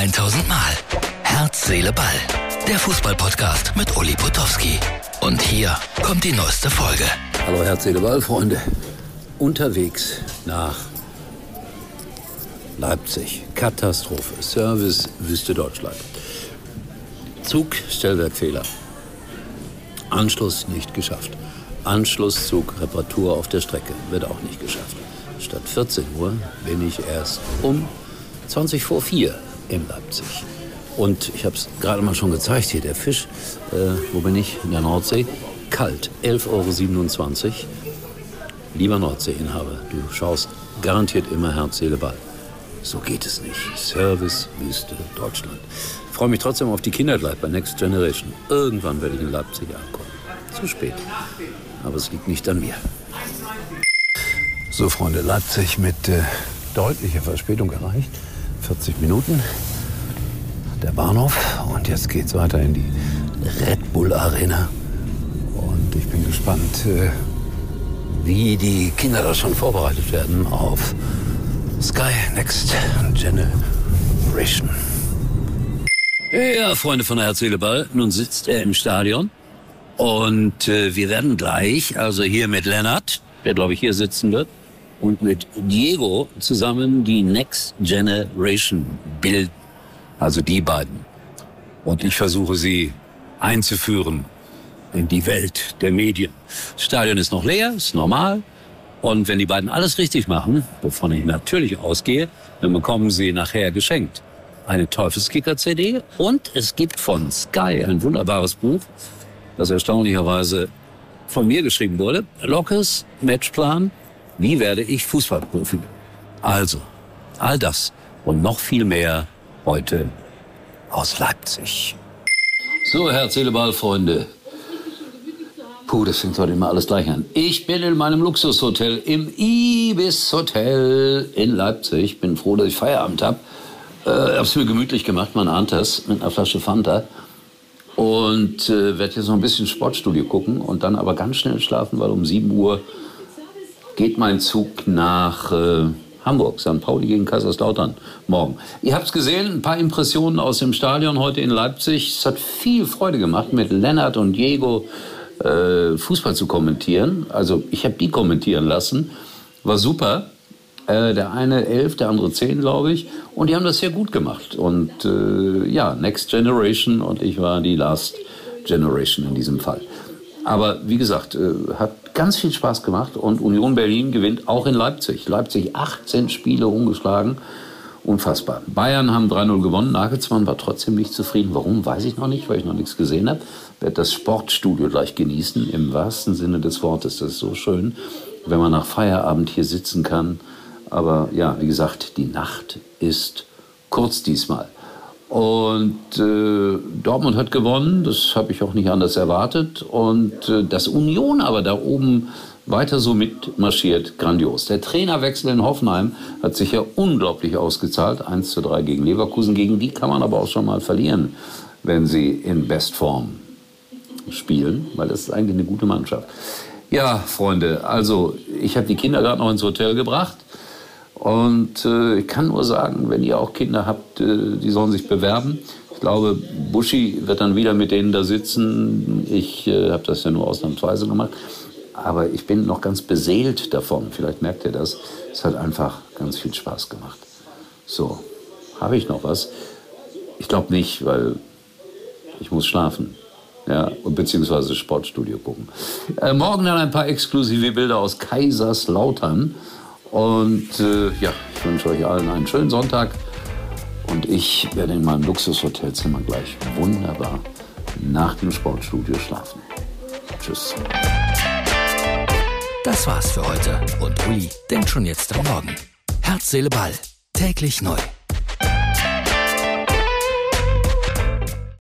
1000 Mal. Herz, Seele, Ball. Der Fußballpodcast mit Uli Potowski. Und hier kommt die neueste Folge. Hallo Herz, Seele, Ball, Freunde. Unterwegs nach Leipzig. Katastrophe. Service Wüste Deutschland. Zug, Stellwerkfehler. Anschluss nicht geschafft. Anschlusszug, Reparatur auf der Strecke. Wird auch nicht geschafft. Statt 14 Uhr bin ich erst um 20 vor 4 in Leipzig. Und ich habe es gerade mal schon gezeigt hier, der Fisch, äh, wo bin ich? In der Nordsee. Kalt, 11,27 Euro. Lieber Nordseeinhaber, du schaust garantiert immer Herz, Seele, Ball. So geht es nicht. Service, Wüste, Deutschland. Ich freue mich trotzdem auf die Kindergleit bei Next Generation. Irgendwann werde ich in Leipzig ankommen. Zu spät. Aber es liegt nicht an mir. So, Freunde, Leipzig mit äh, deutlicher Verspätung erreicht. 40 Minuten. Der Bahnhof. Und jetzt geht's weiter in die Red Bull Arena. Und ich bin gespannt, äh, wie die Kinder da schon vorbereitet werden auf Sky Next Generation. Ja, Freunde von Herz, Seele, Ball. Nun sitzt er im Stadion. Und äh, wir werden gleich, also hier mit Lennart, der glaube ich hier sitzen wird, und mit Diego zusammen die Next Generation bilden. Also die beiden. Und ich versuche sie einzuführen in die Welt der Medien. Das Stadion ist noch leer, ist normal. Und wenn die beiden alles richtig machen, wovon ich natürlich ausgehe, dann bekommen sie nachher geschenkt eine Teufelskicker-CD und es gibt von Sky ein wunderbares Buch, das erstaunlicherweise von mir geschrieben wurde. Lockes Matchplan. Wie werde ich Fußballprofi? Also, all das und noch viel mehr heute aus Leipzig. So, Herr Freunde. Puh, das fängt heute immer alles gleich an. Ich bin in meinem Luxushotel im Ibis Hotel in Leipzig. Bin froh, dass ich Feierabend habe. Äh, hab's mir gemütlich gemacht, man ahnt das, mit einer Flasche Fanta. Und äh, werde jetzt noch ein bisschen Sportstudio gucken und dann aber ganz schnell schlafen, weil um 7 Uhr geht mein Zug nach äh, Hamburg, St. Pauli gegen Kaiserslautern morgen. Ihr habt's gesehen, ein paar Impressionen aus dem Stadion heute in Leipzig. Es hat viel Freude gemacht, mit Lennart und Diego äh, Fußball zu kommentieren. Also ich habe die kommentieren lassen. War super. Äh, der eine elf, der andere zehn, glaube ich. Und die haben das sehr gut gemacht. Und äh, ja, Next Generation und ich war die Last Generation in diesem Fall. Aber wie gesagt, äh, hat ganz viel Spaß gemacht und Union Berlin gewinnt auch in Leipzig. Leipzig 18 Spiele ungeschlagen. Unfassbar. Bayern haben 3-0 gewonnen. Nagelsmann war trotzdem nicht zufrieden. Warum, weiß ich noch nicht, weil ich noch nichts gesehen habe. Werde das Sportstudio gleich genießen, im wahrsten Sinne des Wortes. Das ist so schön, wenn man nach Feierabend hier sitzen kann. Aber ja, wie gesagt, die Nacht ist kurz diesmal. Und äh, Dortmund hat gewonnen, das habe ich auch nicht anders erwartet. Und äh, dass Union aber da oben weiter so mitmarschiert, grandios. Der Trainerwechsel in Hoffenheim hat sich ja unglaublich ausgezahlt. 1 zu 3 gegen Leverkusen. Gegen die kann man aber auch schon mal verlieren, wenn sie in Bestform spielen, weil das ist eigentlich eine gute Mannschaft. Ja, Freunde, also ich habe die Kinder gerade noch ins Hotel gebracht. Und äh, ich kann nur sagen, wenn ihr auch Kinder habt, äh, die sollen sich bewerben. Ich glaube, Buschi wird dann wieder mit denen da sitzen. Ich äh, habe das ja nur ausnahmsweise gemacht. Aber ich bin noch ganz beseelt davon. Vielleicht merkt ihr das. Es hat einfach ganz viel Spaß gemacht. So, habe ich noch was? Ich glaube nicht, weil ich muss schlafen. Ja, beziehungsweise Sportstudio gucken. Äh, morgen dann ein paar exklusive Bilder aus Kaiserslautern. Und äh, ja, ich wünsche euch allen einen schönen Sonntag. Und ich werde in meinem Luxushotelzimmer gleich wunderbar nach dem Sportstudio schlafen. Tschüss. Das war's für heute. Und Uli denkt schon jetzt am Morgen. Herz, Seele, Ball. Täglich neu.